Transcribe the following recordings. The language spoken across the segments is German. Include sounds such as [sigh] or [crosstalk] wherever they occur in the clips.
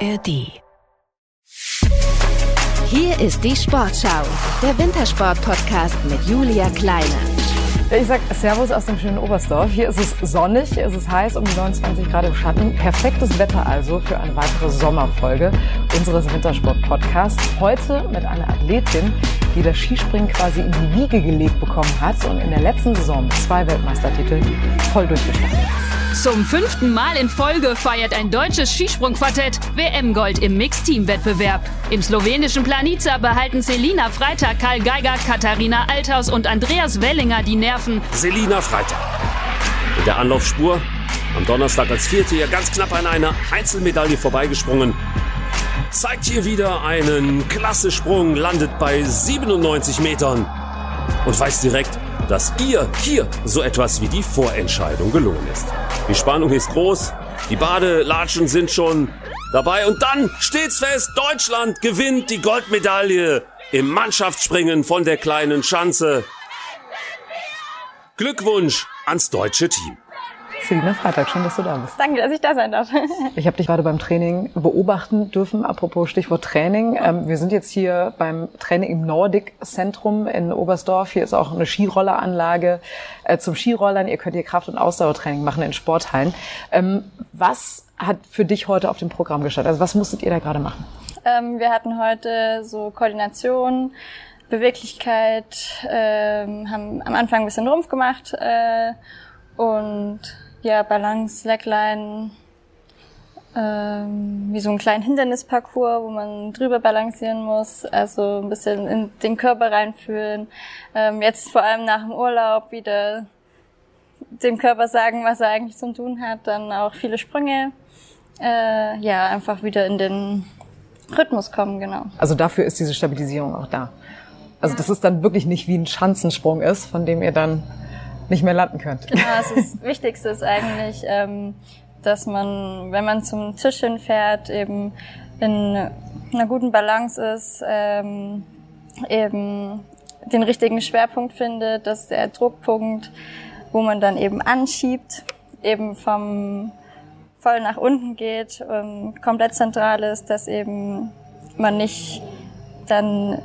ARD. Hier ist die Sportschau, der Wintersport-Podcast mit Julia Kleine. Ich sag Servus aus dem schönen Oberstdorf. Hier ist es sonnig, es ist heiß, um die 29 Grad im Schatten. Perfektes Wetter also für eine weitere Sommerfolge unseres Wintersport-Podcasts. Heute mit einer Athletin, die das Skispringen quasi in die Wiege gelegt bekommen hat und in der letzten Saison zwei Weltmeistertitel voll durchgestanden ist. Zum fünften Mal in Folge feiert ein deutsches Skisprungquartett WM-Gold im Mixteam-Wettbewerb. Im slowenischen Planica behalten Selina Freitag, Karl Geiger, Katharina Althaus und Andreas Wellinger die Nerven. Selina Freitag. In der Anlaufspur am Donnerstag als Vierte ja ganz knapp an einer Einzelmedaille vorbeigesprungen. Zeigt hier wieder einen klasse Sprung, landet bei 97 Metern und weiß direkt, dass ihr hier so etwas wie die Vorentscheidung gelungen ist. Die Spannung ist groß, die Badelatschen sind schon dabei und dann steht's fest, Deutschland gewinnt die Goldmedaille im Mannschaftsspringen von der kleinen Schanze. Glückwunsch ans deutsche Team. Selina Freitag, schön, dass du da bist. Danke, dass ich da sein darf. Ich habe dich gerade beim Training beobachten dürfen. Apropos Stichwort Training. Ähm, wir sind jetzt hier beim Training im Nordic Zentrum in Oberstdorf. Hier ist auch eine Skirolleranlage äh, zum Skirollern. Ihr könnt hier Kraft- und Ausdauertraining machen in Sporthallen. Ähm, was hat für dich heute auf dem Programm gestanden? Also was musstet ihr da gerade machen? Ähm, wir hatten heute so Koordination, Beweglichkeit, ähm, haben am Anfang ein bisschen Rumpf gemacht äh, und ja, Balance, Slackline, ähm, wie so einen kleinen Hindernisparcours, wo man drüber balancieren muss, also ein bisschen in den Körper reinfühlen. Ähm, jetzt vor allem nach dem Urlaub wieder dem Körper sagen, was er eigentlich zum tun hat, dann auch viele Sprünge. Äh, ja, einfach wieder in den Rhythmus kommen, genau. Also dafür ist diese Stabilisierung auch da. Also das ist dann wirklich nicht wie ein Schanzensprung ist, von dem ihr dann nicht mehr landen könnt. Genau, das Wichtigste ist eigentlich, ähm, dass man, wenn man zum Tisch hinfährt, eben in einer guten Balance ist, ähm, eben den richtigen Schwerpunkt findet, dass der Druckpunkt, wo man dann eben anschiebt, eben vom voll nach unten geht, ähm, komplett zentral ist, dass eben man nicht dann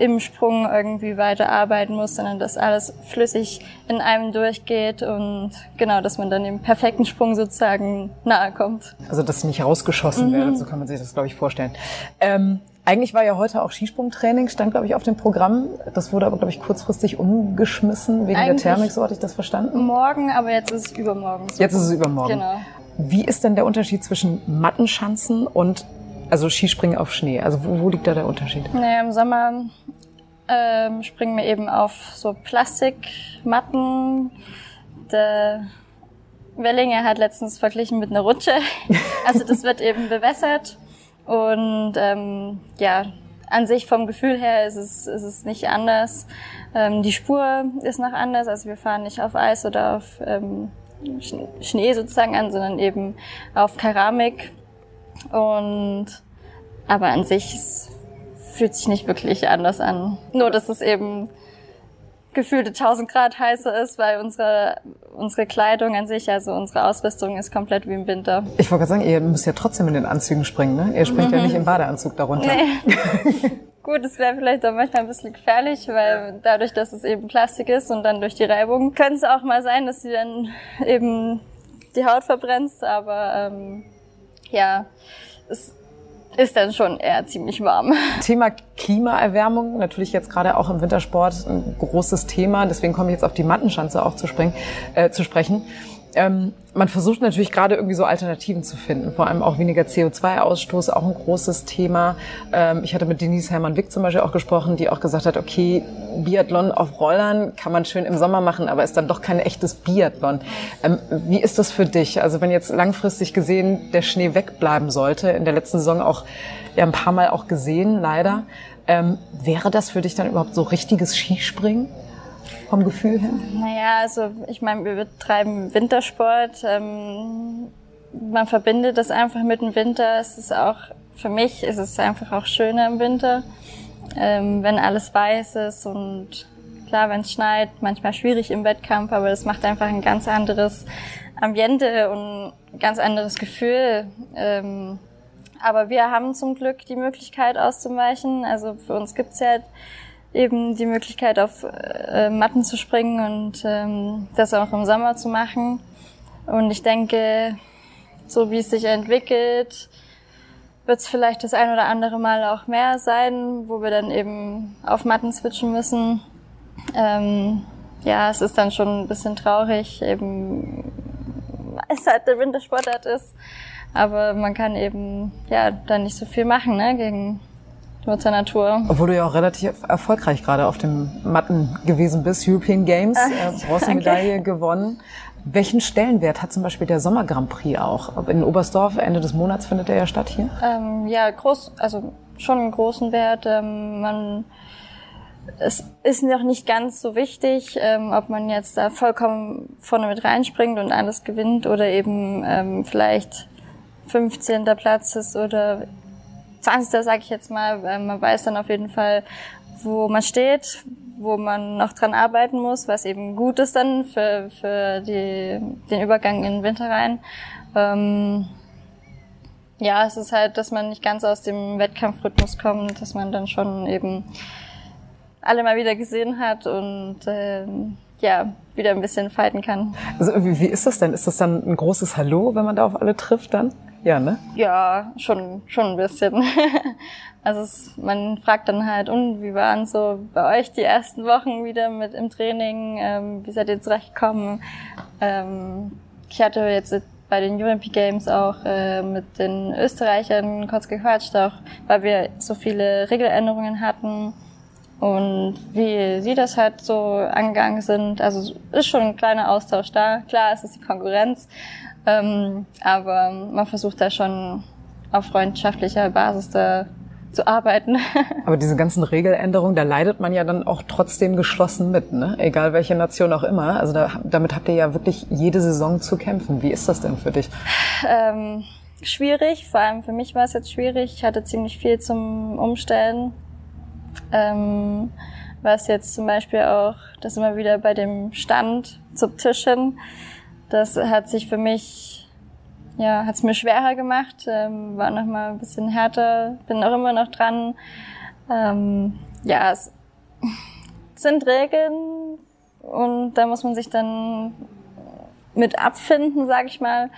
im Sprung irgendwie weiter arbeiten muss, sondern dass alles flüssig in einem durchgeht und genau, dass man dann dem perfekten Sprung sozusagen nahe kommt. Also dass nicht rausgeschossen mhm. werdet, so kann man sich das, glaube ich, vorstellen. Ähm, eigentlich war ja heute auch Skisprungtraining, stand, glaube ich, auf dem Programm. Das wurde aber, glaube ich, kurzfristig umgeschmissen wegen Eigentlich der Thermik, so hatte ich das verstanden. Morgen, aber jetzt ist es übermorgen. So jetzt ist es übermorgen. Genau. Wie ist denn der Unterschied zwischen Mattenschanzen und also Skispringen auf Schnee? Also wo, wo liegt da der Unterschied? Naja, im Sommer ähm, springen wir eben auf so Plastikmatten. Der Wellinger hat letztens verglichen mit einer Rutsche. [laughs] Also das wird eben bewässert und ähm, ja, an sich vom Gefühl her ist es, ist es nicht anders. Ähm, die Spur ist noch anders, also wir fahren nicht auf Eis oder auf ähm, Schnee sozusagen an, sondern eben auf Keramik. Und aber an sich fühlt sich nicht wirklich anders an. Nur dass es eben gefühlte 1000 Grad heißer ist, weil unsere, unsere Kleidung an sich, also unsere Ausrüstung ist komplett wie im Winter. Ich wollte gerade sagen, ihr müsst ja trotzdem in den Anzügen springen, ne? Ihr springt mhm. ja nicht im Badeanzug darunter. Nee. [laughs] Gut, es wäre vielleicht auch manchmal ein bisschen gefährlich, weil dadurch, dass es eben Plastik ist und dann durch die Reibung, könnte es auch mal sein, dass sie dann eben die Haut verbrennst, aber ähm, ja, es ist dann schon eher ziemlich warm. [laughs] Thema Klimaerwärmung, natürlich jetzt gerade auch im Wintersport ein großes Thema. Deswegen komme ich jetzt auf die Mattenschanze auch zu, springen, äh, zu sprechen. Ähm, man versucht natürlich gerade irgendwie so Alternativen zu finden, vor allem auch weniger CO2-Ausstoß, auch ein großes Thema. Ähm, ich hatte mit Denise Hermann-Wick zum Beispiel auch gesprochen, die auch gesagt hat, okay, Biathlon auf Rollern kann man schön im Sommer machen, aber ist dann doch kein echtes Biathlon. Ähm, wie ist das für dich? Also wenn jetzt langfristig gesehen der Schnee wegbleiben sollte, in der letzten Saison auch ja ein paar Mal auch gesehen, leider, ähm, wäre das für dich dann überhaupt so richtiges Skispringen? Vom Gefühl her? Naja, also ich meine, wir betreiben Wintersport. Ähm, man verbindet das einfach mit dem Winter. Es ist auch, für mich ist es einfach auch schöner im Winter, ähm, wenn alles weiß ist und klar, wenn es schneit, manchmal schwierig im Wettkampf, aber das macht einfach ein ganz anderes Ambiente und ein ganz anderes Gefühl. Ähm, aber wir haben zum Glück die Möglichkeit auszuweichen. Also für uns gibt's ja eben die Möglichkeit, auf äh, Matten zu springen und ähm, das auch im Sommer zu machen. Und ich denke, so wie es sich entwickelt, wird es vielleicht das ein oder andere Mal auch mehr sein, wo wir dann eben auf Matten switchen müssen. Ähm, ja, es ist dann schon ein bisschen traurig, eben weil es halt der Wintersportart ist. Aber man kann eben ja dann nicht so viel machen ne, gegen Mutter Natur. Obwohl du ja auch relativ erfolgreich gerade auf dem Matten gewesen bist, European Games, ah, äh, [laughs] Bronzemedaille gewonnen. Welchen Stellenwert hat zum Beispiel der Sommer Grand Prix auch? In Oberstdorf, Ende des Monats findet er ja statt hier? Ähm, ja, groß, also schon einen großen Wert. Ähm, man, es ist noch nicht ganz so wichtig, ähm, ob man jetzt da vollkommen vorne mit reinspringt und alles gewinnt oder eben ähm, vielleicht 15. Platz ist oder 20. sage ich jetzt mal. Man weiß dann auf jeden Fall, wo man steht, wo man noch dran arbeiten muss, was eben gut ist dann für, für die, den Übergang in den Winter rein. Ähm, ja, es ist halt, dass man nicht ganz aus dem Wettkampfrhythmus kommt, dass man dann schon eben alle mal wieder gesehen hat und ähm, ja, wieder ein bisschen fighten kann. Also wie, wie ist das denn? Ist das dann ein großes Hallo, wenn man da auf alle trifft dann? Ja, ne? Ja, schon, schon ein bisschen. [laughs] also es, man fragt dann halt, und wie waren so bei euch die ersten Wochen wieder mit im Training? Ähm, wie seid ihr zurechtgekommen? Ähm, ich hatte jetzt bei den Olympic Games auch äh, mit den Österreichern kurz gequatscht, auch weil wir so viele Regeländerungen hatten und wie sie das halt so angegangen sind. Also ist schon ein kleiner Austausch da. Klar, es ist die Konkurrenz, ähm, aber man versucht da schon auf freundschaftlicher Basis da zu arbeiten. [laughs] Aber diese ganzen Regeländerungen, da leidet man ja dann auch trotzdem geschlossen mit, ne? egal welche Nation auch immer. Also da, damit habt ihr ja wirklich jede Saison zu kämpfen. Wie ist das denn für dich? Ähm, schwierig, vor allem für mich war es jetzt schwierig. Ich hatte ziemlich viel zum Umstellen. Ähm, was jetzt zum Beispiel auch, das immer wieder bei dem Stand zum Tisch hin, das hat sich für mich, ja, hat es mir schwerer gemacht, ähm, war noch mal ein bisschen härter, bin auch immer noch dran. Ähm, ja, es [laughs] sind Regeln und da muss man sich dann mit abfinden, sag ich mal,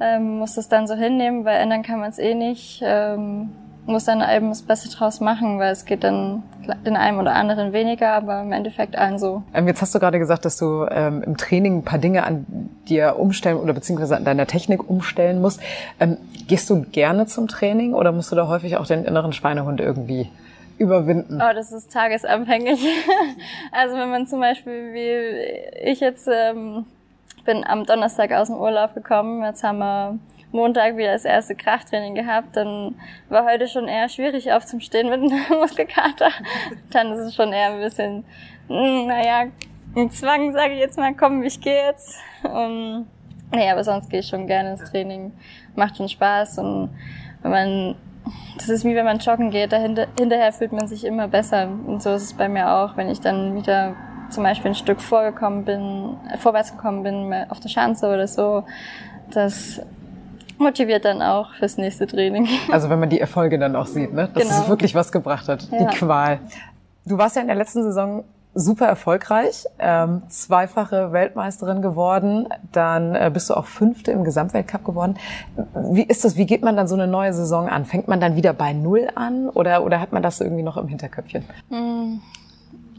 ähm, muss das dann so hinnehmen, weil ändern kann man es eh nicht. Ähm, muss dann eben das Beste draus machen, weil es geht dann den einen oder anderen weniger, aber im Endeffekt allen so. Ähm, jetzt hast du gerade gesagt, dass du ähm, im Training ein paar Dinge an dir umstellen oder beziehungsweise an deiner Technik umstellen musst. Ähm, gehst du gerne zum Training oder musst du da häufig auch den inneren Schweinehund irgendwie überwinden? Oh, das ist tagesabhängig. [laughs] also wenn man zum Beispiel wie ich jetzt ähm, bin am Donnerstag aus dem Urlaub gekommen, jetzt haben wir Montag wieder das erste Krafttraining gehabt, dann war heute schon eher schwierig aufzustehen mit [laughs] einem Muskelkater. Dann ist es schon eher ein bisschen, hm, naja, ein Zwang, sage ich jetzt mal, komm, ich gehe jetzt. Um, naja, aber sonst gehe ich schon gerne ins Training. Macht schon Spaß und wenn man, das ist wie wenn man joggen geht, dahinter, hinterher fühlt man sich immer besser. Und so ist es bei mir auch, wenn ich dann wieder zum Beispiel ein Stück vorgekommen bin, äh, vorwärts gekommen bin auf der Schanze oder so, das motiviert dann auch fürs nächste Training. [laughs] Also wenn man die Erfolge dann auch sieht, ne? dass genau. es wirklich was gebracht hat, ja. die Qual. Du warst ja in der letzten Saison super erfolgreich, ähm, zweifache Weltmeisterin geworden, dann äh, bist du auch Fünfte im Gesamtweltcup geworden. Wie ist das? Wie geht man dann so eine neue Saison an? Fängt man dann wieder bei Null an oder oder hat man das irgendwie noch im Hinterköpfchen? Hm,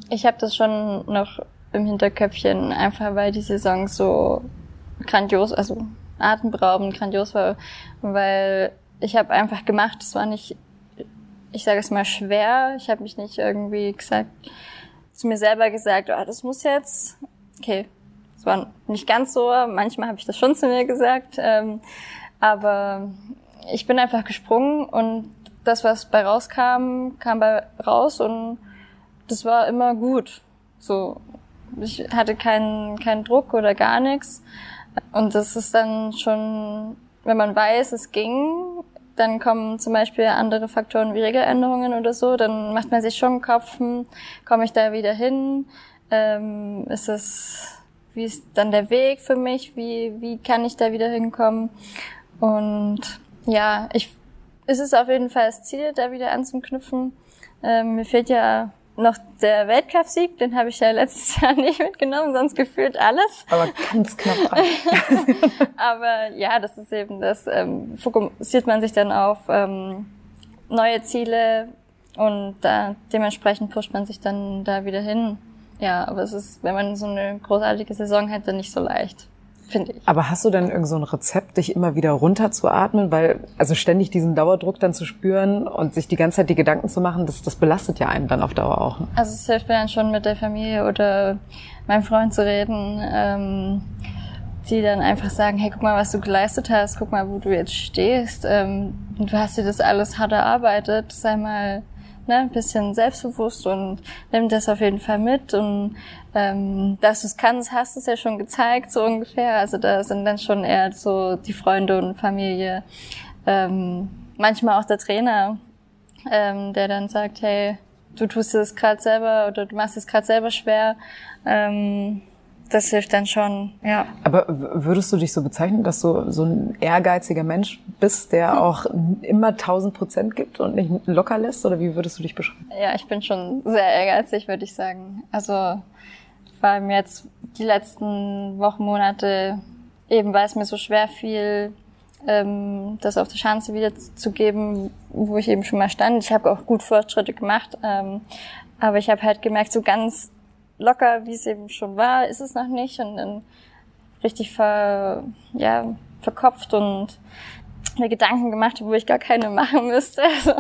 ich habe das schon noch im Hinterköpfchen, einfach weil die Saison so grandios, also atemberaubend, grandios war, weil ich habe einfach gemacht, es war nicht, ich sage es mal, schwer. Ich habe mich nicht irgendwie gesagt, zu mir selber gesagt, oh, das muss jetzt, okay, es war nicht ganz so, manchmal habe ich das schon zu mir gesagt, ähm, aber ich bin einfach gesprungen und das, was bei rauskam, kam bei raus und das war immer gut. So, ich hatte keinen keinen Druck oder gar nichts. Und das ist dann schon, wenn man weiß, es ging, dann kommen zum Beispiel andere Faktoren wie Regeländerungen oder so, dann macht man sich schon Kopf, hm, komme ich da wieder hin? Ähm, ist es, wie ist dann der Weg für mich? Wie, wie kann ich da wieder hinkommen? Und ja, ich es ist auf jeden Fall das Ziel, da wieder anzuknüpfen. Ähm, mir fehlt ja noch der Weltcupsieg, den habe ich ja letztes [laughs] Jahr nicht mitgenommen, sonst gefühlt alles. Aber ganz knapp dran. [laughs] Aber ja, das ist eben das, ähm, fokussiert man sich dann auf ähm, neue Ziele und da, dementsprechend pusht man sich dann da wieder hin. Ja, aber es ist, wenn man so eine großartige Saison hätte, nicht so leicht finde ich. Aber hast du denn irgend so ein Rezept, dich immer wieder runterzuatmen? Weil, also ständig diesen Dauerdruck dann zu spüren und sich die ganze Zeit die Gedanken zu machen, das, das belastet ja einen dann auf Dauer auch. Ne? Also es hilft mir dann schon mit der Familie oder meinem Freund zu reden, ähm, die dann einfach sagen, hey, guck mal, was du geleistet hast, guck mal, wo du jetzt stehst. Ähm, du hast dir das alles hart erarbeitet, sei mal ne, ein bisschen selbstbewusst und nimm das auf jeden Fall mit. Und ähm, dass du es kannst, hast du es ja schon gezeigt, so ungefähr. Also da sind dann schon eher so die Freunde und Familie. Ähm, manchmal auch der Trainer, ähm, der dann sagt, hey, du tust es gerade selber oder du machst es gerade selber schwer. Ähm, das hilft dann schon, ja. Aber würdest du dich so bezeichnen, dass du so ein ehrgeiziger Mensch bist, der hm. auch immer tausend Prozent gibt und nicht locker lässt? Oder wie würdest du dich beschreiben? Ja, ich bin schon sehr ehrgeizig, würde ich sagen. Also vor allem jetzt die letzten Wochen, Monate, eben weil es mir so schwer fiel, ähm, das auf der Chance wieder zu geben, wo ich eben schon mal stand. Ich habe auch gut Fortschritte gemacht, ähm, aber ich habe halt gemerkt, so ganz locker, wie es eben schon war, ist es noch nicht und dann richtig ver, ja, verkopft und mir Gedanken gemacht, wo ich gar keine [laughs] machen müsste. Also,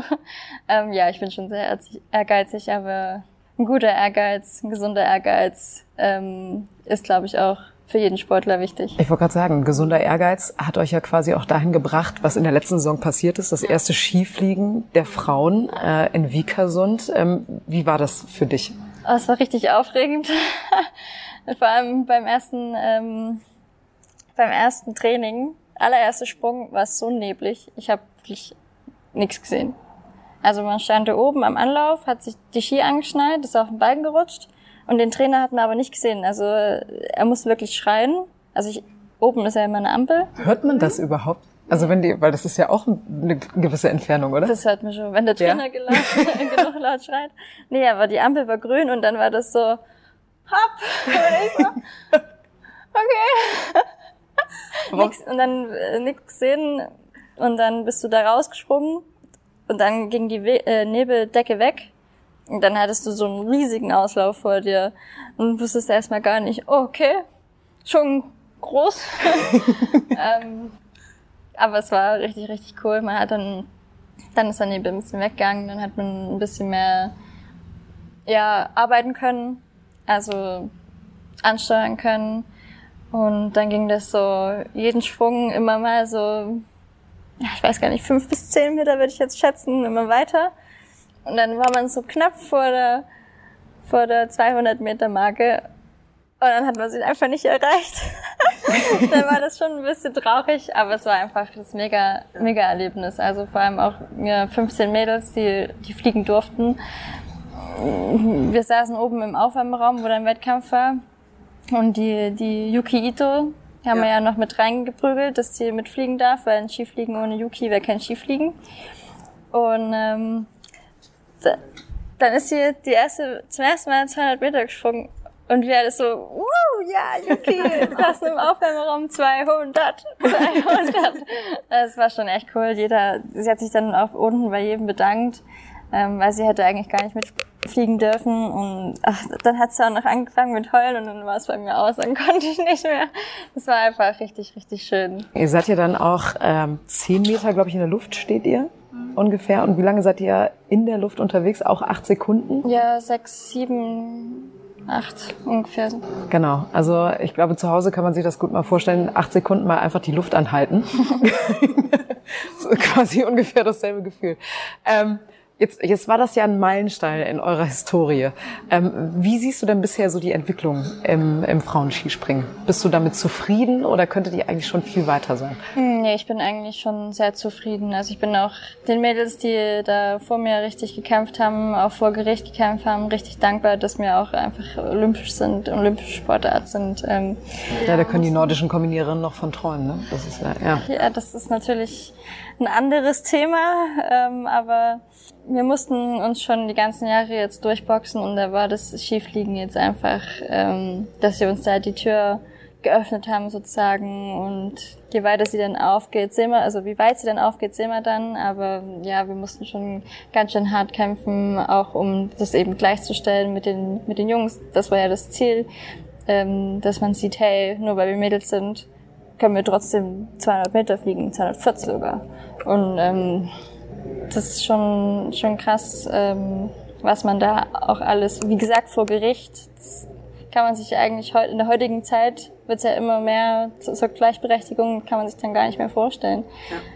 ähm, ja, ich bin schon sehr ehrgeizig, aber ein guter Ehrgeiz, ein gesunder Ehrgeiz ähm, ist, glaube ich, auch für jeden Sportler wichtig. Ich wollte gerade sagen, gesunder Ehrgeiz hat euch ja quasi auch dahin gebracht, was in der letzten Saison passiert ist. Das erste Skifliegen der Frauen äh, in Vikersund. Ähm, wie war das für dich? Oh, es war richtig aufregend. [laughs] Vor allem beim ersten, ähm, beim ersten Training, allererster Sprung, war es so neblig. Ich habe wirklich nichts gesehen. Also man stand da oben am Anlauf, hat sich die Ski angeschnallt, ist auf den Balken gerutscht und den Trainer hat man aber nicht gesehen. Also er musste wirklich schreien. Also ich, oben ist ja immer eine Ampel. Hört man das überhaupt? Also wenn die, weil das ist ja auch eine gewisse Entfernung, oder? Das hört man schon, wenn der Trainer ja. [laughs] genug laut schreit. Nee, aber die Ampel war grün und dann war das so, hopp, und ich so, okay. nix, und dann äh, nix sehen und dann bist du da rausgesprungen und dann ging die We äh, Nebeldecke weg und dann hattest du so einen riesigen Auslauf vor dir und wusstest erstmal gar nicht, oh, okay, schon groß. [laughs] ähm, aber es war richtig, richtig cool. Man hat dann, dann ist dann eben ein bisschen weggegangen, dann hat man ein bisschen mehr, ja, arbeiten können, also ansteuern können. Und dann ging das so jeden Sprung immer mal so, ich weiß gar nicht, fünf bis zehn Meter würde ich jetzt schätzen, immer weiter. Und dann war man so knapp vor der, vor der 200 Meter Marke und dann hat man sie einfach nicht erreicht. [laughs] [laughs] dann war das schon ein bisschen traurig, aber es war einfach das mega, mega Erlebnis. Also vor allem auch mir 15 Mädels, die, die fliegen durften. Wir saßen oben im Aufwärmraum, wo der Wettkampf war. Und die, die Yuki Ito, die haben ja. wir ja noch mit reingeprügelt, dass sie mitfliegen darf, weil ein Skifliegen ohne Yuki wäre kein Skifliegen. Und ähm, da, dann ist sie die erste, zum ersten Mal 200 Meter gesprungen und wir alles so, wuh, ja, Yuki, [laughs] saßen im Aufwärmeraum 200, 200. Das war schon echt cool. Jeder, sie hat sich dann auch unten bei jedem bedankt, ähm, weil sie hätte eigentlich gar nicht mitfliegen dürfen. Und ach, dann hat sie auch noch angefangen mit Heulen und dann war es bei mir aus, dann [laughs] konnte ich nicht mehr. Das war einfach richtig, richtig schön. Ihr seid ja dann auch ähm, zehn Meter, glaube ich, in der Luft steht ihr ungefähr. Und wie lange seid ihr in der Luft unterwegs? Auch acht Sekunden? Ja, sechs, sieben acht ungefähr. Genau. Also ich glaube, zu Hause kann man sich das gut mal vorstellen. Acht Sekunden mal einfach die Luft anhalten. [laughs] [laughs] so quasi ungefähr dasselbe Gefühl. Ähm, jetzt, jetzt war das ja ein Meilenstein in eurer Historie. Ähm, wie siehst du denn bisher so die Entwicklung im, im Frauenskispringen? Bist du damit zufrieden oder könnte die eigentlich schon viel weiter sein? Hm, Nee, ich bin eigentlich schon sehr zufrieden. Also ich bin auch den Mädels, die da vor mir richtig gekämpft haben, auch vor Gericht gekämpft haben, richtig dankbar, dass wir auch einfach olympisch sind, olympische Sportart sind. Ähm, ja, da können die nordischen Kombiniererinnen noch von träumen, ne? Das ist ja, ja. Ja, das ist natürlich ein anderes Thema, ähm, aber wir mussten uns schon die ganzen Jahre jetzt durchboxen und da war das Schiefliegen jetzt einfach, ähm, dass sie uns da die Tür geöffnet haben sozusagen und je weiter sie dann aufgeht, sehen wir, also wie weit sie dann aufgeht, sehen wir dann, aber ja, wir mussten schon ganz schön hart kämpfen, auch um das eben gleichzustellen mit den, mit den Jungs, das war ja das Ziel, ähm, dass man sieht, hey, nur weil wir Mädels sind, können wir trotzdem 200 Meter fliegen, 240 sogar. Und ähm, das ist schon, schon krass, ähm, was man da auch alles, wie gesagt, vor Gericht, kann man sich eigentlich heute in der heutigen Zeit wird es ja immer mehr zur Gleichberechtigung kann man sich dann gar nicht mehr vorstellen.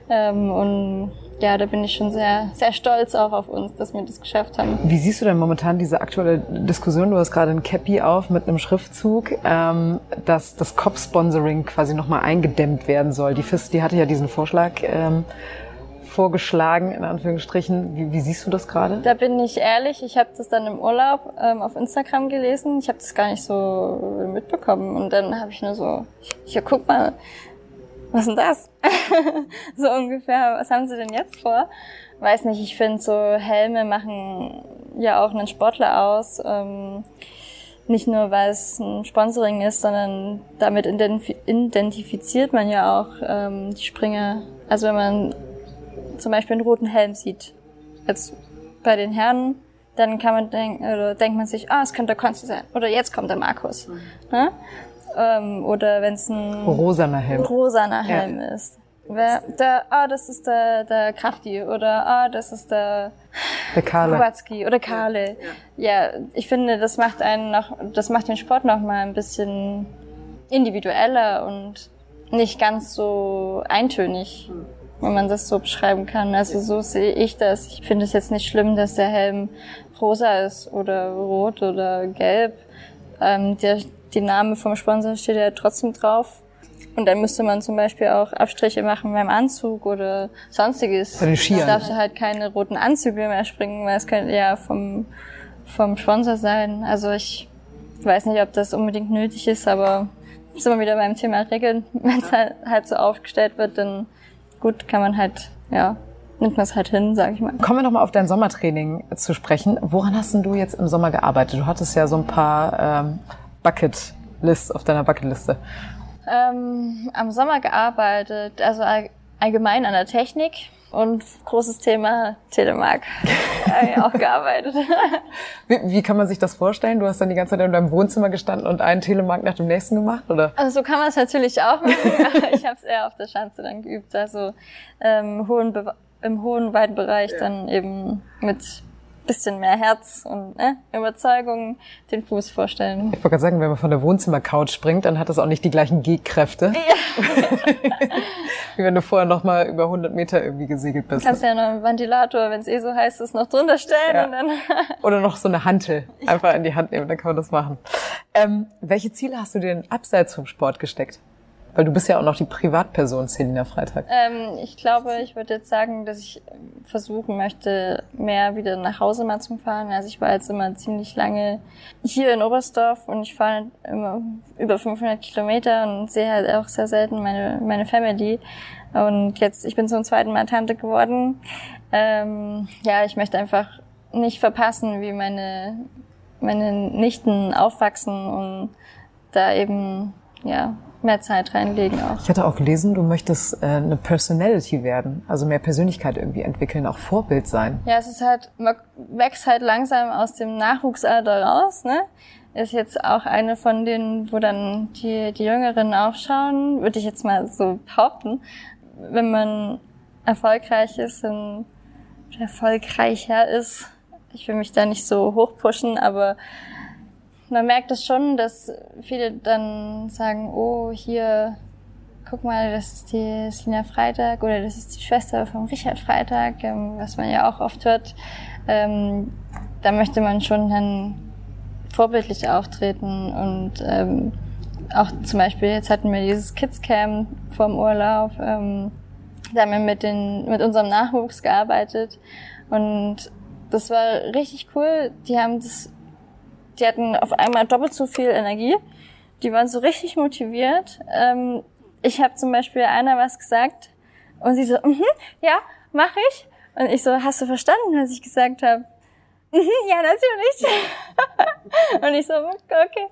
Ja. Ähm, und ja, da bin ich schon sehr, sehr stolz auch auf uns, dass wir das geschafft haben. Wie siehst du denn momentan diese aktuelle Diskussion? Du hast gerade ein Cappy auf mit einem Schriftzug, ähm, dass das Cop-Sponsoring quasi nochmal eingedämmt werden soll. Die FIS, die hatte ja diesen Vorschlag ähm, vorgeschlagen, in Anführungsstrichen. Wie, wie siehst du das gerade? Da bin ich ehrlich, ich habe das dann im Urlaub ähm, auf Instagram gelesen. Ich habe das gar nicht so mitbekommen. Und dann habe ich nur so, ja, guck mal, was ist denn das? [laughs] so ungefähr, was haben sie denn jetzt vor? Weiß nicht, ich finde so Helme machen ja auch einen Sportler aus. Ähm, nicht nur, weil es ein Sponsoring ist, sondern damit identifiziert man ja auch ähm, die Springer. Also wenn man zum Beispiel einen roten Helm sieht, jetzt bei den Herren, dann kann man denken, oder denkt man sich, ah, es könnte der Konsti sein. Oder jetzt kommt der Markus. Mhm. Ne? Ähm, oder wenn es ein rosaner Helm, rosaner Helm ja. ist. Wer, der, ah, das ist der, der Krafti oder ah, das ist der, der Karle. Kowalski oder Karle. Ja. ja, ich finde, das macht einen noch, das macht den Sport noch mal ein bisschen individueller und nicht ganz so eintönig. Mhm wenn man das so beschreiben kann. Also so sehe ich das. Ich finde es jetzt nicht schlimm, dass der Helm rosa ist oder rot oder gelb. Ähm, der, die Name vom Sponsor steht ja trotzdem drauf. Und dann müsste man zum Beispiel auch Abstriche machen beim Anzug oder sonstiges. Bei den Skiern. Da darfst du halt keine roten Anzüge mehr springen, weil es könnte ja vom, vom Sponsor sein. Also ich weiß nicht, ob das unbedingt nötig ist, aber sind wir wieder beim Thema Regeln. [laughs] Wenn es halt, halt so aufgestellt wird, dann gut, kann man halt, ja, nimmt man es halt hin, sage ich mal. Kommen wir noch mal auf dein Sommertraining zu sprechen. Woran hast denn du jetzt im Sommer gearbeitet? Du hattest ja so ein paar ähm, Bucket-Lists auf deiner Bucketliste. Ähm, am Sommer gearbeitet, also allgemein an der Technik und großes Thema Telemark. [laughs] auch gearbeitet. [laughs] Wie, wie, kann man sich das vorstellen? Du hast dann die ganze Zeit in deinem Wohnzimmer gestanden und einen Telemark nach dem nächsten gemacht, oder? Also so kann man es natürlich auch machen, [laughs] aber ich habe es eher auf der Schanze dann geübt. Also ähm, hohen im hohen, weiten Bereich ja. dann eben mit bisschen mehr Herz und ne, Überzeugung den Fuß vorstellen. Ich wollte gerade sagen, wenn man von der Wohnzimmercouch springt, dann hat das auch nicht die gleichen G-Kräfte. Ja. [laughs] Wie wenn du vorher noch mal über 100 Meter irgendwie gesegelt bist. Du kannst ja noch einen Ventilator, wenn es eh so heiß ist, noch drunter stellen ja. und dann [laughs] Oder noch so eine Hantel einfach in die Hand nehmen, dann kann man das machen. Ähm, welche Ziele hast du dir denn abseits vom Sport gesteckt? Weil du bist ja auch noch die Privatperson, Selina Freitag. Ähm, ich glaube, ich würde jetzt sagen, dass ich versuchen möchte, mehr wieder nach Hause mal zu fahren. Also ich war jetzt immer ziemlich lange hier in Oberstdorf und ich fahre immer über 500 Kilometer und sehe halt auch sehr selten meine, meine Family. Und jetzt, ich bin zum zweiten Mal Tante geworden. Ähm, ja, ich möchte einfach nicht verpassen, wie meine, meine Nichten aufwachsen und da eben, ja, mehr Zeit reinlegen auch. Ich hatte auch gelesen, du möchtest äh, eine Personality werden, also mehr Persönlichkeit irgendwie entwickeln, auch Vorbild sein. Ja, es ist halt, man wächst halt langsam aus dem Nachwuchsalter raus, ne? Ist jetzt auch eine von denen, wo dann die, die Jüngeren aufschauen, würde ich jetzt mal so behaupten. Wenn man erfolgreich ist und erfolgreicher ist, ich will mich da nicht so hochpushen, aber man merkt es schon, dass viele dann sagen, oh, hier, guck mal, das ist die Selina Freitag oder das ist die Schwester vom Richard Freitag, ähm, was man ja auch oft hört. Ähm, da möchte man schon dann vorbildlich auftreten und ähm, auch zum Beispiel, jetzt hatten wir dieses Kids Camp vorm Urlaub. Ähm, da haben wir mit, den, mit unserem Nachwuchs gearbeitet. Und das war richtig cool. Die haben das, die hatten auf einmal doppelt so viel Energie. Die waren so richtig motiviert. Ähm, ich habe zum Beispiel einer was gesagt und sie so, mm -hmm, ja, mach ich. Und ich so, hast du verstanden, was ich gesagt habe? ja, natürlich. [laughs] und ich so, okay.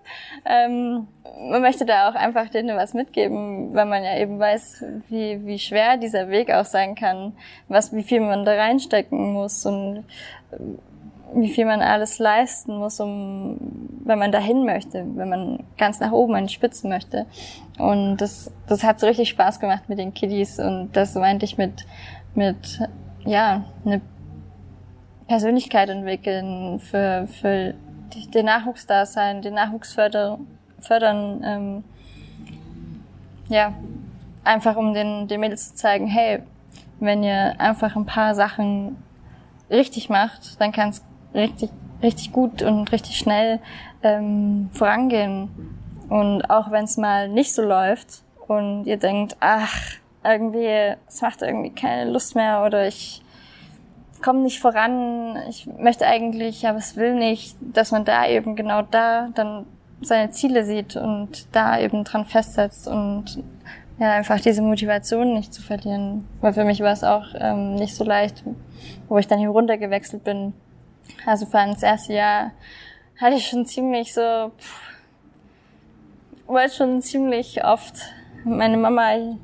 Ähm, man möchte da auch einfach denen was mitgeben, weil man ja eben weiß, wie, wie schwer dieser Weg auch sein kann, was, wie viel man da reinstecken muss und wie viel man alles leisten muss, um, wenn man dahin möchte, wenn man ganz nach oben an die Spitze möchte. Und das, das hat so richtig Spaß gemacht mit den Kiddies und das meinte ich mit, mit, ja, eine Persönlichkeit entwickeln, für, für den Nachwuchs da sein, den Nachwuchs fördern, fördern ähm, ja, einfach um den, den Mädels zu zeigen, hey, wenn ihr einfach ein paar Sachen richtig macht, dann kann es richtig, richtig gut und richtig schnell ähm, vorangehen. Und auch wenn es mal nicht so läuft und ihr denkt, ach, irgendwie, es macht irgendwie keine Lust mehr oder ich komme nicht voran, ich möchte eigentlich, aber es will nicht, dass man da eben genau da dann seine Ziele sieht und da eben dran festsetzt und ja, einfach diese Motivation nicht zu verlieren. Weil für mich war es auch ähm, nicht so leicht, wo ich dann hier runtergewechselt bin. Also vor allem das erste Jahr hatte ich schon ziemlich so, pff, wollte schon ziemlich oft meine Mama,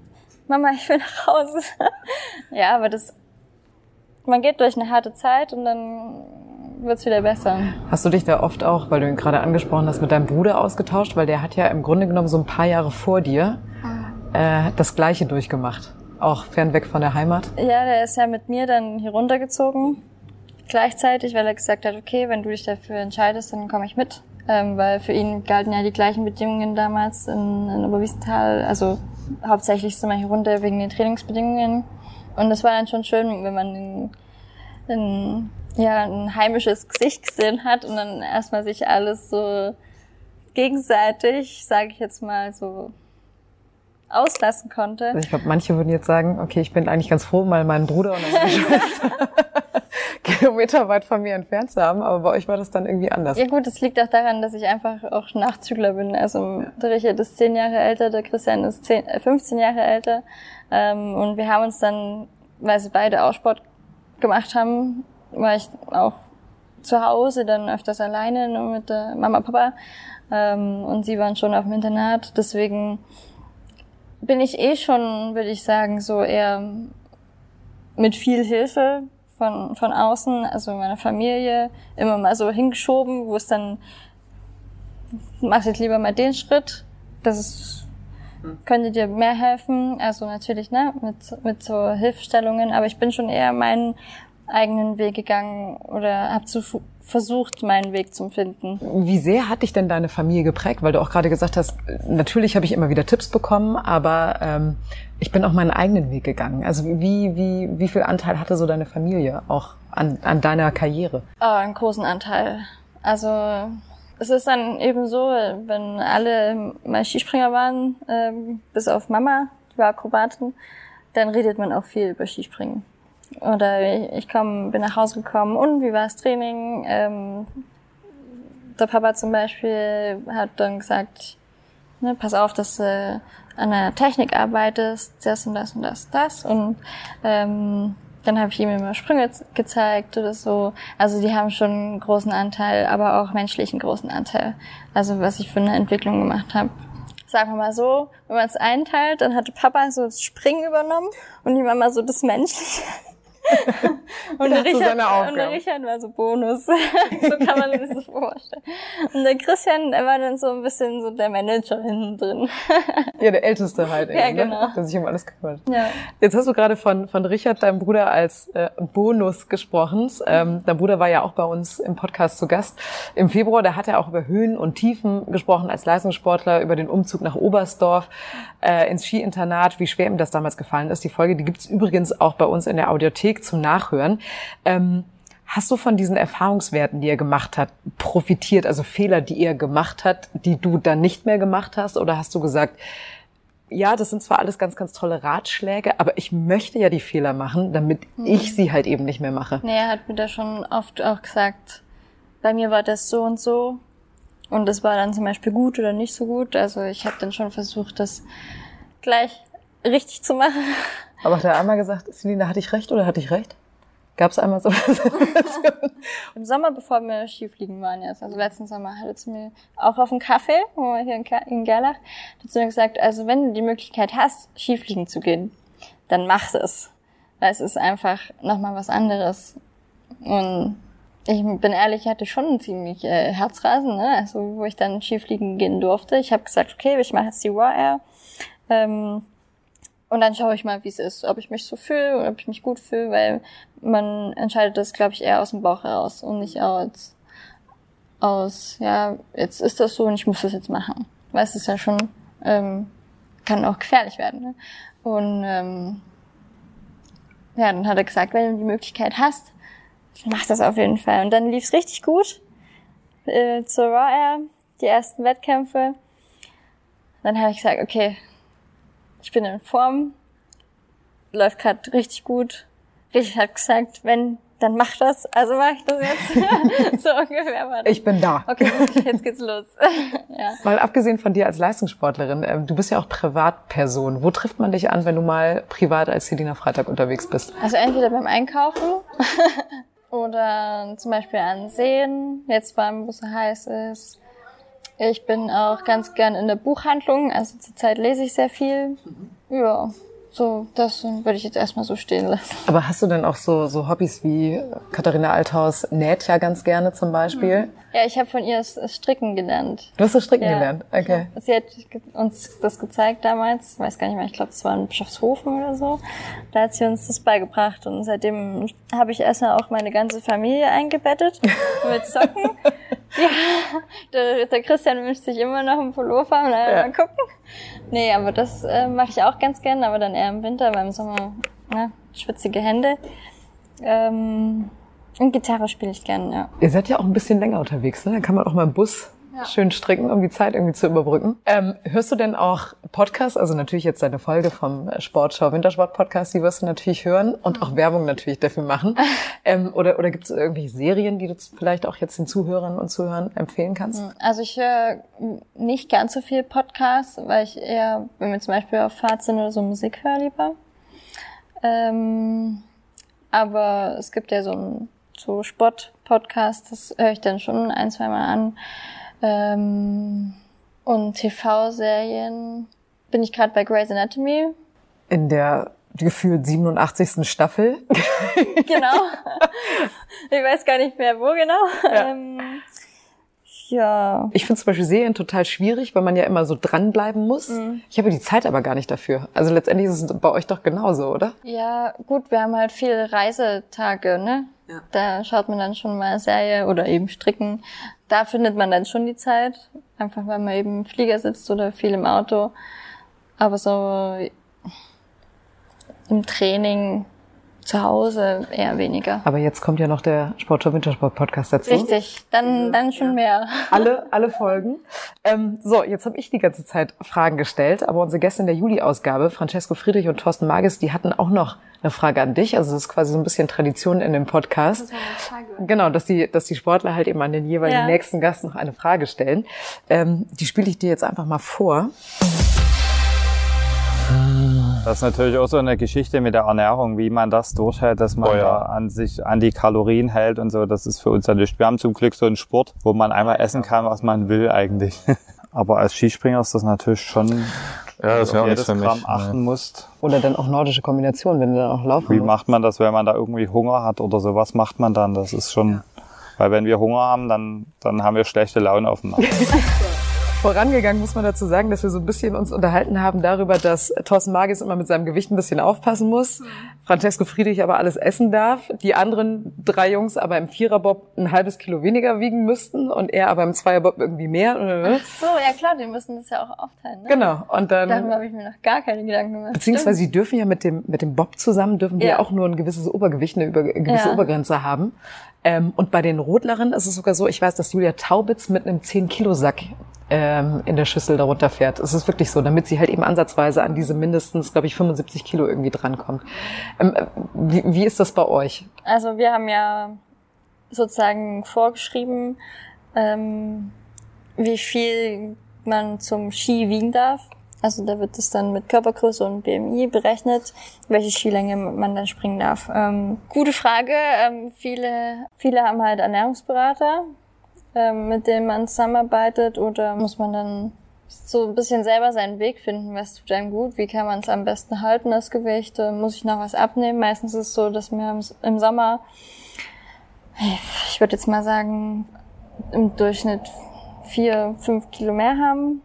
Mama, ich will nach Hause. [laughs] ja, aber das man geht durch eine harte Zeit und dann wird's wieder besser. Hast du dich da oft auch, weil du ihn gerade angesprochen hast, mit deinem Bruder ausgetauscht? Weil der hat ja im Grunde genommen so ein paar Jahre vor dir äh, das Gleiche durchgemacht. Auch fernweg von der Heimat? Ja, der ist ja mit mir dann hier runtergezogen. Gleichzeitig, weil er gesagt hat, okay, wenn du dich dafür entscheidest, dann komme ich mit. Ähm, weil für ihn galten ja die gleichen Bedingungen damals in, in Oberwiesenthal. Also hauptsächlich sind wir hier runter wegen den Trainingsbedingungen. Und es war dann schon schön, wenn man ein, ein, ja, ein heimisches Gesicht gesehen hat und dann erstmal sich alles so gegenseitig, sage ich jetzt mal, so auslassen konnte. Also ich glaube, manche würden jetzt sagen, okay, ich bin eigentlich ganz froh, mal meinen Bruder und meine [laughs] Schwester [laughs] Kilometer weit von mir entfernt zu haben, aber bei euch war das dann irgendwie anders. Ja gut, das liegt auch daran, dass ich einfach auch Nachzügler bin. Also der Richard ist zehn Jahre älter, der Christian ist zehn, äh, 15 Jahre älter. Ähm, und wir haben uns dann, weil sie beide auch Sport gemacht haben, war ich auch zu Hause dann öfters alleine nur mit der Mama, Papa. Ähm, und sie waren schon auf dem Internat. Deswegen bin ich eh schon, würde ich sagen, so eher mit viel Hilfe von, von außen, also meiner Familie, immer mal so hingeschoben, wo es dann, mach jetzt lieber mal den Schritt, das ist, könnte dir mehr helfen, also natürlich, ne, mit, mit so Hilfestellungen, aber ich bin schon eher meinen eigenen Weg gegangen oder habe zu versucht, meinen Weg zu finden. Wie sehr hat dich denn deine Familie geprägt? Weil du auch gerade gesagt hast, natürlich habe ich immer wieder Tipps bekommen, aber ähm, ich bin auch meinen eigenen Weg gegangen. Also wie, wie, wie viel Anteil hatte so deine Familie auch an, an deiner Karriere? Oh, einen großen Anteil. Also es ist dann eben so, wenn alle mal Skispringer waren, ähm, bis auf Mama, die war Akrobatin, dann redet man auch viel über Skispringen. Oder ich komm, bin nach Hause gekommen und wie war das Training? Ähm, der Papa zum Beispiel hat dann gesagt, ne, pass auf, dass du an der Technik arbeitest, das und das und das, das. Und ähm, dann habe ich ihm immer Sprünge gezeigt oder so. Also die haben schon einen großen Anteil, aber auch menschlichen großen Anteil. Also was ich für eine Entwicklung gemacht habe. Sagen wir mal so, wenn man es einteilt, dann hatte Papa so das Springen übernommen und die Mama so das Menschliche. Und, der Richard, und Richard war so Bonus. [laughs] so kann man sich das vorstellen. Und der Christian, der war dann so ein bisschen so der Manager hinten drin. [laughs] ja, der Älteste halt eben, ja, ne? genau. ne? der sich um alles kümmert. Ja. Jetzt hast du gerade von, von Richard, deinem Bruder, als äh, Bonus gesprochen. Ähm, dein Bruder war ja auch bei uns im Podcast zu Gast. Im Februar, da hat er auch über Höhen und Tiefen gesprochen als Leistungssportler, über den Umzug nach Oberstdorf äh, ins Skiinternat, wie schwer ihm das damals gefallen ist. Die Folge, die gibt's übrigens auch bei uns in der Audiothek zum Nachhören. Ähm, Hast du von diesen Erfahrungswerten, die er gemacht hat, profitiert? Also Fehler, die er gemacht hat, die du dann nicht mehr gemacht hast? Oder hast du gesagt, ja, das sind zwar alles ganz, ganz tolle Ratschläge, aber ich möchte ja die Fehler machen, damit mhm. ich sie halt eben nicht mehr mache. Nee, er hat mir da schon oft auch gesagt, bei mir war das so und so und das war dann zum Beispiel gut oder nicht so gut. Also ich habe dann schon versucht, das gleich richtig zu machen. Aber hat er einmal gesagt, Selina, hatte ich recht oder hatte ich recht? Gab es einmal so eine [laughs] Situation? Im Sommer, bevor wir Skifliegen waren jetzt, also letzten Sommer, hat er zu mir auch auf dem Kaffee, wo wir hier in, Gerlach, dazu gesagt, also wenn du die Möglichkeit hast, Skifliegen zu gehen, dann mach es. Weil es ist einfach nochmal was anderes. Und ich bin ehrlich, ich hatte schon ziemlich äh, Herzrasen, ne? also wo ich dann Skifliegen gehen durfte. Ich habe gesagt, okay, ich mache jetzt die Raw Air. Ähm, und dann schaue ich mal, wie es ist, ob ich mich so fühle oder ob ich mich gut fühle, weil man entscheidet das, glaube ich, eher aus dem Bauch heraus und nicht aus, aus, ja, jetzt ist das so und ich muss das jetzt machen. Weil es ist ja schon, ähm, kann auch gefährlich werden. Ne? Und ähm, ja, dann hat er gesagt, wenn du die Möglichkeit hast, mach das auf jeden Fall. Und dann lief es richtig gut äh, zur Raw Air, die ersten Wettkämpfe. Dann habe ich gesagt, okay, ich bin in Form, läuft gerade richtig gut. Richtig hat gesagt, wenn, dann mach das. Also mach ich das jetzt. [laughs] so ungefähr war das. Ich bin da. Okay, jetzt geht's los. [laughs] ja. Mal abgesehen von dir als Leistungssportlerin, ähm, du bist ja auch Privatperson. Wo trifft man dich an, wenn du mal privat als Selina Freitag unterwegs bist? Also entweder beim Einkaufen [laughs] oder zum Beispiel an Seen, jetzt vor allem, wo es so heiß ist. Ich bin auch ganz gern in der Buchhandlung, also zurzeit lese ich sehr viel. Mhm. Ja, so, das würde ich jetzt erstmal so stehen lassen. Aber hast du denn auch so, so Hobbys wie Katharina Althaus näht ja ganz gerne zum Beispiel? Ja, ich habe von ihr das Stricken gelernt. Du hast das Stricken ja. gelernt, okay. Sie hat uns das gezeigt damals, weiß gar nicht mehr, ich glaube, es war in Bischofshofen oder so. Da hat sie uns das beigebracht und seitdem habe ich erstmal auch meine ganze Familie eingebettet [laughs] mit Socken. ja, der, der Christian wünscht sich immer noch einen Pullover, na, ja. mal gucken. Nee, aber das äh, mache ich auch ganz gerne, aber dann eher im Winter, weil im Sommer ne, schwitzige Hände. Ähm, und Gitarre spiele ich gerne, ja. Ihr seid ja auch ein bisschen länger unterwegs, ne? Da kann man auch mal im Bus ja. schön stricken, um die Zeit irgendwie zu überbrücken. Ähm, hörst du denn auch Podcasts? Also natürlich jetzt deine Folge vom Sportschau Wintersport Podcast, die wirst du natürlich hören und auch Werbung natürlich dafür machen. [laughs] Ähm, oder oder gibt es irgendwelche Serien, die du vielleicht auch jetzt den Zuhörern und Zuhörern empfehlen kannst? Hm, also ich höre nicht ganz so viel Podcasts, weil ich eher, wenn wir zum Beispiel auf Fahrt sind oder so Musik höre lieber. Ähm, aber es gibt ja so ein so Sport-Podcast, das höre ich dann schon ein, zwei Mal an. Ähm, und TV-Serien bin ich gerade bei Grey's Anatomy. In der gefühlt 87. Staffel. [laughs] genau. Ich weiß gar nicht mehr, wo genau. Ja. Ähm, ja. Ich finde zum Beispiel Serien total schwierig, weil man ja immer so dranbleiben muss. Mhm. Ich habe die Zeit aber gar nicht dafür. Also letztendlich ist es bei euch doch genauso, oder? Ja, gut, wir haben halt viele Reisetage, ne? Da schaut man dann schon mal Serie oder eben Stricken. Da findet man dann schon die Zeit. Einfach weil man eben im Flieger sitzt oder viel im Auto. Aber so im Training zu Hause eher weniger. Aber jetzt kommt ja noch der Sportschau Wintersport Podcast dazu. Richtig, dann dann schon mehr. Alle alle Folgen. Ähm, so, jetzt habe ich die ganze Zeit Fragen gestellt, aber unsere Gäste in der Juli-Ausgabe, Francesco Friedrich und Thorsten Magis, die hatten auch noch eine Frage an dich. Also das ist quasi so ein bisschen Tradition in dem Podcast. Das Frage. Genau, dass die dass die Sportler halt eben an den jeweiligen ja. nächsten Gast noch eine Frage stellen. Ähm, die spiele ich dir jetzt einfach mal vor. Das ist natürlich auch so eine Geschichte mit der Ernährung, wie man das durchhält, dass man oh ja. an sich an die Kalorien hält und so. Das ist für uns ja nicht. Wir haben zum Glück so einen Sport, wo man einmal essen kann, was man will eigentlich. [laughs] Aber als Skispringer ist das natürlich schon, ja, das auf jedes Gramm mich, achten ne. musst. Oder dann auch nordische Kombinationen, wenn du dann auch laufen Wie musst. macht man das, wenn man da irgendwie Hunger hat oder so? Was macht man dann? Das ist schon, ja. weil wenn wir Hunger haben, dann, dann haben wir schlechte Laune auf dem Nacken. [laughs] vorangegangen, muss man dazu sagen, dass wir so ein bisschen uns unterhalten haben darüber, dass Thorsten Magis immer mit seinem Gewicht ein bisschen aufpassen muss. Mhm. Francesco Friedrich aber alles essen darf. Die anderen drei Jungs aber im Viererbob ein halbes Kilo weniger wiegen müssten und er aber im Zweierbob irgendwie mehr. Ach so, ja klar, die müssen das ja auch aufteilen. Ne? Genau. Und dann. Darüber habe ich mir noch gar keine Gedanken gemacht. Beziehungsweise sie dürfen ja mit dem mit dem Bob zusammen dürfen ja. die auch nur ein gewisses Obergewicht, eine, über, gewisse ja. Obergrenze haben. Ähm, und bei den Rodlerinnen ist es sogar so, ich weiß, dass Julia Taubitz mit einem 10-Kilo-Sack ähm, in der Schüssel darunter fährt. Es ist wirklich so, damit sie halt eben ansatzweise an diese mindestens, glaube ich, 75 Kilo irgendwie drankommt. Ähm, äh, wie, wie ist das bei euch? Also wir haben ja sozusagen vorgeschrieben, ähm, wie viel man zum Ski wiegen darf. Also da wird es dann mit Körpergröße und BMI berechnet, welche Skilänge man dann springen darf. Ähm, gute Frage. Ähm, viele, viele haben halt Ernährungsberater, ähm, mit denen man zusammenarbeitet oder muss man dann so ein bisschen selber seinen Weg finden, was tut einem gut, wie kann man es am besten halten, das Gewicht, äh, muss ich noch was abnehmen. Meistens ist es so, dass wir im Sommer, ich würde jetzt mal sagen, im Durchschnitt vier, fünf Kilo mehr haben.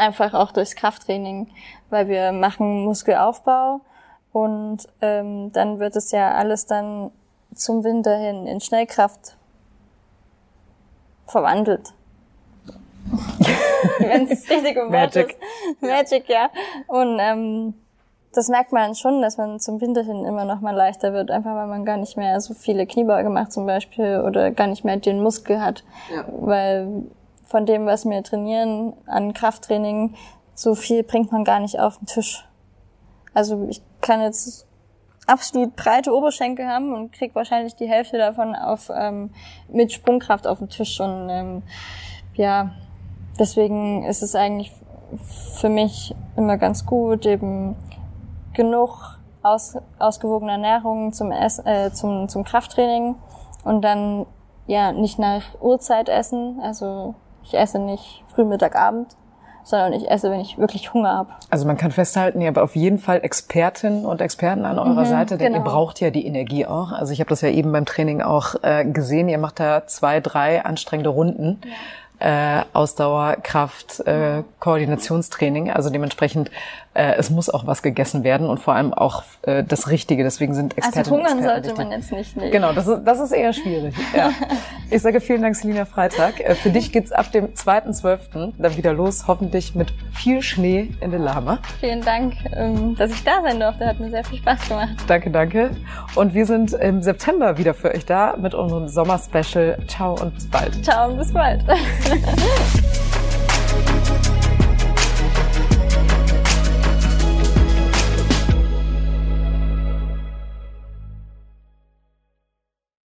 Einfach auch durchs Krafttraining, weil wir machen Muskelaufbau und ähm, dann wird es ja alles dann zum Winter hin in Schnellkraft verwandelt. [laughs] Wenn es richtig um Magic. ist. Magic, ja. Und ähm, das merkt man schon, dass man zum Winter hin immer noch mal leichter wird, einfach weil man gar nicht mehr so viele Kniebeuge macht zum Beispiel oder gar nicht mehr den Muskel hat. Ja. Weil von dem, was wir trainieren an Krafttraining, so viel bringt man gar nicht auf den Tisch. Also ich kann jetzt absolut breite Oberschenkel haben und krieg wahrscheinlich die Hälfte davon auf ähm, mit Sprungkraft auf den Tisch und ähm, ja, deswegen ist es eigentlich für mich immer ganz gut, eben genug aus, ausgewogene Ernährung zum, Ess, äh, zum, zum Krafttraining und dann ja nicht nach Uhrzeit essen. Also ich esse nicht früh, Mittag, Abend, sondern ich esse, wenn ich wirklich Hunger habe. Also man kann festhalten, ihr habt auf jeden Fall Expertinnen und Experten an eurer mhm, Seite, denn genau. ihr braucht ja die Energie auch. Also ich habe das ja eben beim Training auch äh, gesehen. Ihr macht da zwei, drei anstrengende Runden. Ja äh, Ausdauer, Kraft, äh, Koordinationstraining. Also dementsprechend, äh, es muss auch was gegessen werden und vor allem auch äh, das Richtige. Deswegen sind Experten. Also hungern sollte man jetzt nicht. Nee. Genau, das ist, das ist eher schwierig. Ja. [laughs] Ich sage vielen Dank, Selina Freitag. Äh, für dich geht's ab dem 2.12. dann wieder los, hoffentlich mit viel Schnee in der Lama. Vielen Dank, ähm, dass ich da sein durfte. Hat mir sehr viel Spaß gemacht. Danke, danke. Und wir sind im September wieder für euch da mit unserem Sommer-Special. Ciao und bis bald. Ciao und bis bald. [laughs] Thank you.